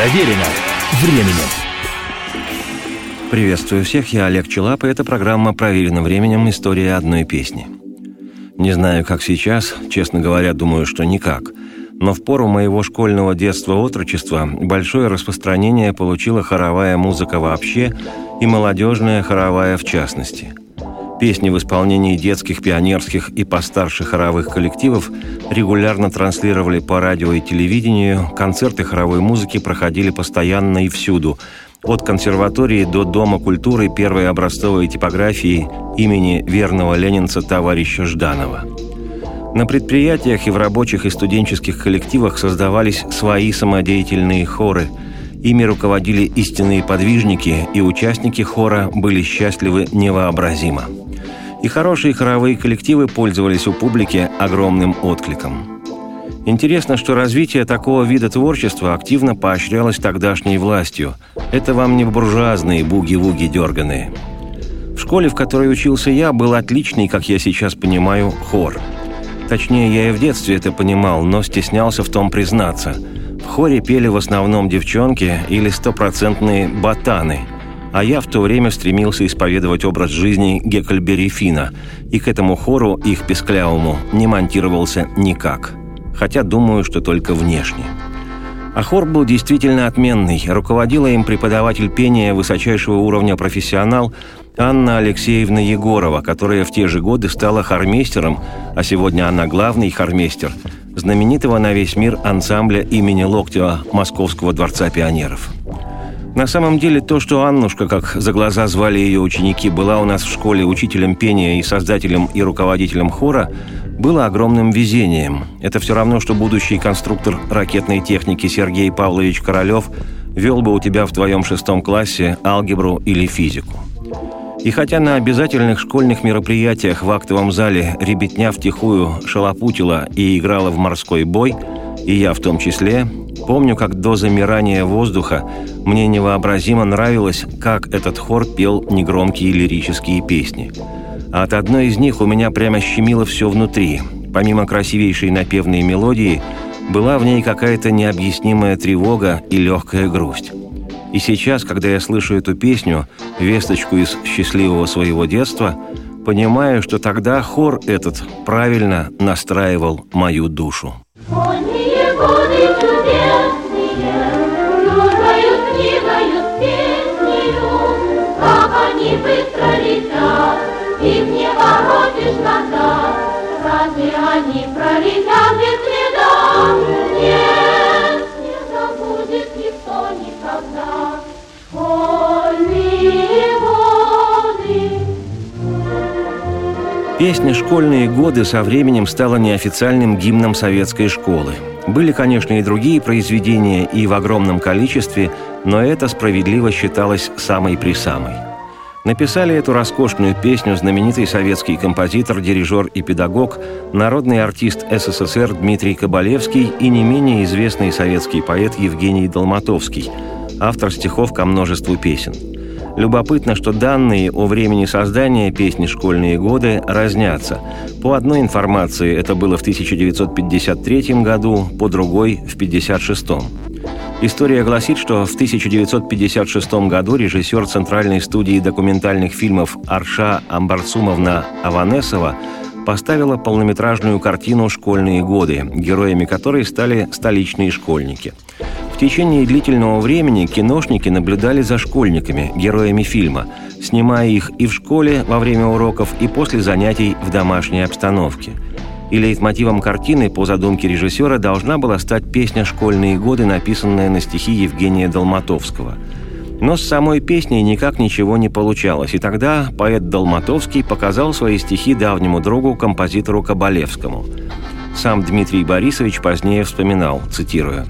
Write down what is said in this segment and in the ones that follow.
Проверено временем. Приветствую всех, я Олег Челап, и это программа «Проверено временем. История одной песни». Не знаю, как сейчас, честно говоря, думаю, что никак. Но в пору моего школьного детства-отрочества большое распространение получила хоровая музыка вообще и молодежная хоровая в частности – Песни в исполнении детских, пионерских и постарше хоровых коллективов регулярно транслировали по радио и телевидению, концерты хоровой музыки проходили постоянно и всюду, от консерватории до Дома культуры первой образцовой типографии имени верного ленинца товарища Жданова. На предприятиях и в рабочих и студенческих коллективах создавались свои самодеятельные хоры – Ими руководили истинные подвижники, и участники хора были счастливы невообразимо и хорошие хоровые коллективы пользовались у публики огромным откликом. Интересно, что развитие такого вида творчества активно поощрялось тогдашней властью. Это вам не буржуазные буги-вуги дерганые. В школе, в которой учился я, был отличный, как я сейчас понимаю, хор. Точнее, я и в детстве это понимал, но стеснялся в том признаться. В хоре пели в основном девчонки или стопроцентные ботаны – а я в то время стремился исповедовать образ жизни Геккельбери Фина, и к этому хору, их песклявому, не монтировался никак. Хотя думаю, что только внешне. А хор был действительно отменный. Руководила им преподаватель пения высочайшего уровня профессионал Анна Алексеевна Егорова, которая в те же годы стала хормейстером, а сегодня она главный хормейстер, знаменитого на весь мир ансамбля имени Локтева Московского дворца пионеров. На самом деле то, что Аннушка, как за глаза звали ее ученики, была у нас в школе учителем пения и создателем и руководителем хора, было огромным везением. Это все равно, что будущий конструктор ракетной техники Сергей Павлович Королев вел бы у тебя в твоем шестом классе алгебру или физику. И хотя на обязательных школьных мероприятиях в актовом зале ребятня втихую шалопутила и играла в морской бой, и я в том числе, Помню, как до замирания воздуха мне невообразимо нравилось, как этот хор пел негромкие лирические песни. А от одной из них у меня прямо щемило все внутри. Помимо красивейшей напевной мелодии, была в ней какая-то необъяснимая тревога и легкая грусть. И сейчас, когда я слышу эту песню, весточку из счастливого своего детства, понимаю, что тогда хор этот правильно настраивал мою душу. Песня «Школьные годы» со временем стала неофициальным гимном советской школы. Были, конечно, и другие произведения, и в огромном количестве, но это справедливо считалось самой-присамой. самой. Написали эту роскошную песню знаменитый советский композитор, дирижер и педагог, народный артист СССР Дмитрий Кабалевский и не менее известный советский поэт Евгений Долматовский, автор стихов ко множеству песен. Любопытно, что данные о времени создания песни «Школьные годы» разнятся. По одной информации это было в 1953 году, по другой – в 1956. История гласит, что в 1956 году режиссер Центральной студии документальных фильмов Арша Амбарцумовна Аванесова поставила полнометражную картину «Школьные годы», героями которой стали столичные школьники. Течение длительного времени киношники наблюдали за школьниками, героями фильма, снимая их и в школе во время уроков, и после занятий в домашней обстановке – и лейтмотивом картины по задумке режиссера должна была стать песня «Школьные годы», написанная на стихи Евгения Долматовского. Но с самой песней никак ничего не получалось, и тогда поэт Долматовский показал свои стихи давнему другу, композитору Кабалевскому. Сам Дмитрий Борисович позднее вспоминал, цитируя,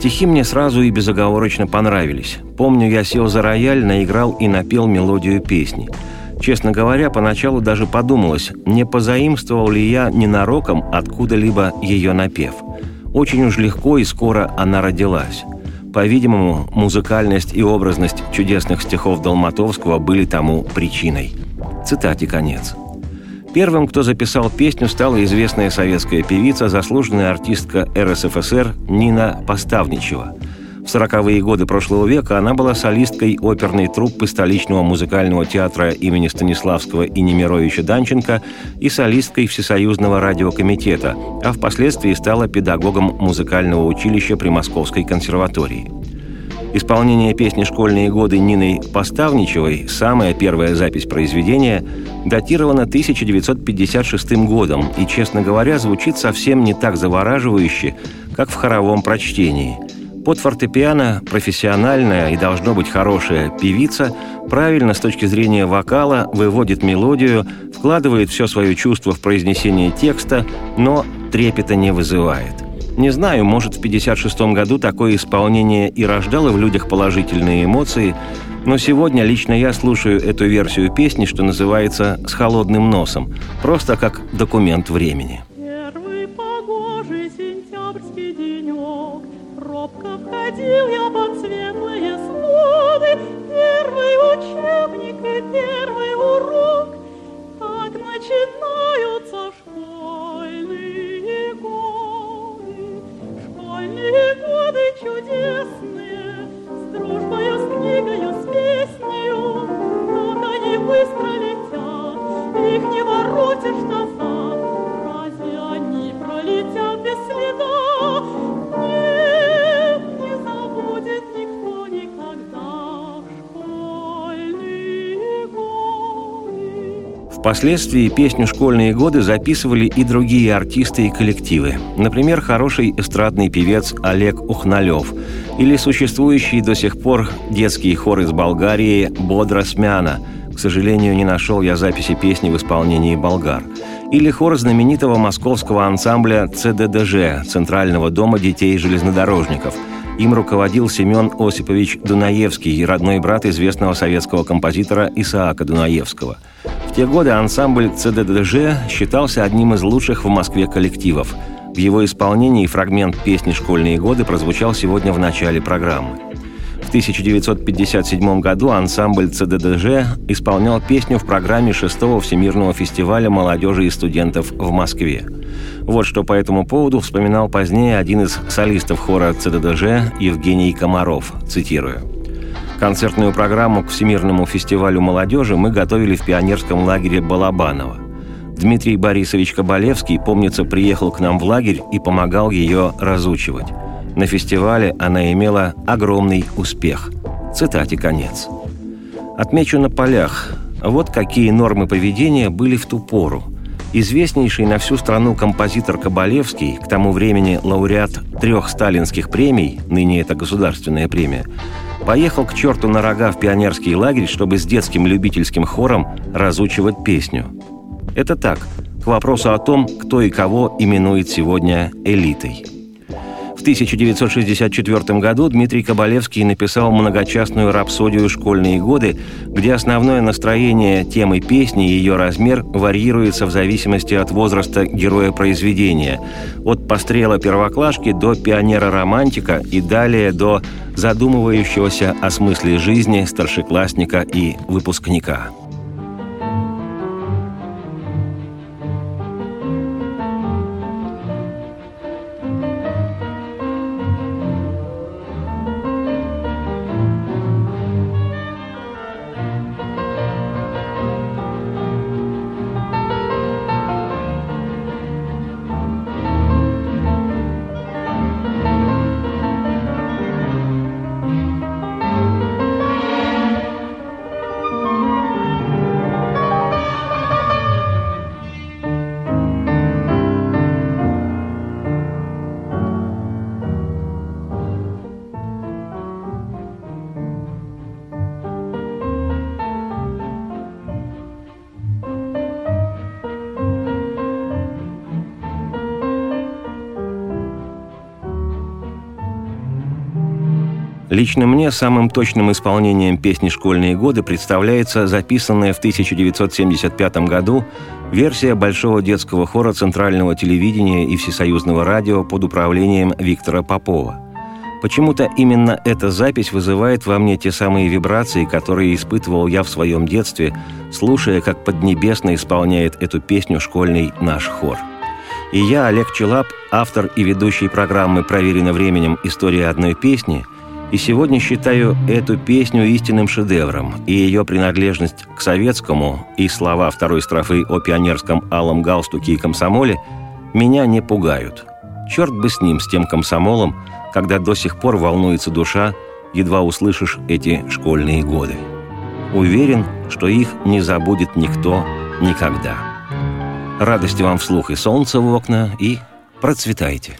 «Стихи мне сразу и безоговорочно понравились. Помню, я сел за рояль, наиграл и напел мелодию песни – Честно говоря, поначалу даже подумалось, не позаимствовал ли я ненароком откуда-либо ее напев. Очень уж легко и скоро она родилась. По-видимому, музыкальность и образность чудесных стихов Долматовского были тому причиной. Цитате конец. Первым, кто записал песню, стала известная советская певица, заслуженная артистка РСФСР Нина Поставничева – В сороковые годы прошлого века она была солисткой оперной труппы столичного музыкального театра имени Станиславского и Немировича Данченко и солисткой Всесоюзного радиокомитета, а впоследствии стала педагогом музыкального училища при Московской консерватории. Исполнение песни «Школьные годы» Ниной Поставничевой, самая первая запись произведения, датирована 1956 годом и, честно говоря, звучит совсем не так завораживающе, как в хоровом прочтении. Под фортепиано профессиональная и должно быть хорошая певица правильно с точки зрения вокала выводит мелодию, вкладывает все свое чувство в произнесение текста, но трепета не вызывает – не знаю, может, в 1956 году такое исполнение и рождало в людях положительные эмоции, но сегодня лично я слушаю эту версию песни, что называется «С холодным носом», просто как документ времени. Первый погожий сентябрьский денек, робко входил я под Впоследствии песню «Школьные годы» записывали и другие артисты и коллективы. Например, хороший эстрадный певец Олег Ухналев или существующий до сих пор детский хор из Болгарии «Бодра Смяна». К сожалению, не нашел я записи песни в исполнении болгар. Или хор знаменитого московского ансамбля ЦДДЖ Центрального дома детей железнодорожников – им руководил Семен Осипович Дунаевский, родной брат известного советского композитора Исаака Дунаевского. В те годы ансамбль ЦДДЖ считался одним из лучших в Москве коллективов. В его исполнении фрагмент песни «Школьные годы» прозвучал сегодня в начале программы. В 1957 году ансамбль ЦДДЖ исполнял песню в программе 6-го Всемирного фестиваля молодежи и студентов в Москве. Вот что по этому поводу вспоминал позднее один из солистов хора ЦДДЖ Евгений Комаров, цитирую. Концертную программу к Всемирному фестивалю молодежи мы готовили в пионерском лагере Балабаново. Дмитрий Борисович Кабалевский, помнится, приехал к нам в лагерь и помогал ее разучивать. На фестивале она имела огромный успех. Цитате конец. Отмечу на полях. Вот какие нормы поведения были в ту пору. Известнейший на всю страну композитор Кабалевский, к тому времени лауреат трех сталинских премий, ныне это государственная премия, поехал к черту на рога в пионерский лагерь, чтобы с детским любительским хором разучивать песню. Это так, к вопросу о том, кто и кого именует сегодня элитой. В 1964 году Дмитрий Кабалевский написал многочастную рапсодию «Школьные годы», где основное настроение темы песни и ее размер варьируется в зависимости от возраста героя произведения. От пострела первоклашки до пионера-романтика и далее до задумывающегося о смысле жизни старшеклассника и выпускника. Лично мне самым точным исполнением песни «Школьные годы» представляется записанная в 1975 году версия Большого детского хора Центрального телевидения и Всесоюзного радио под управлением Виктора Попова. Почему-то именно эта запись вызывает во мне те самые вибрации, которые испытывал я в своем детстве, слушая, как Поднебесно исполняет эту песню школьный наш хор. И я, Олег Челап, автор и ведущий программы «Проверено временем. История одной песни», и сегодня считаю эту песню истинным шедевром, и ее принадлежность к советскому и слова второй строфы о пионерском алом галстуке и комсомоле меня не пугают. Черт бы с ним, с тем комсомолом, когда до сих пор волнуется душа, едва услышишь эти школьные годы. Уверен, что их не забудет никто никогда. Радости вам вслух и солнца в окна, и процветайте!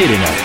hitting us.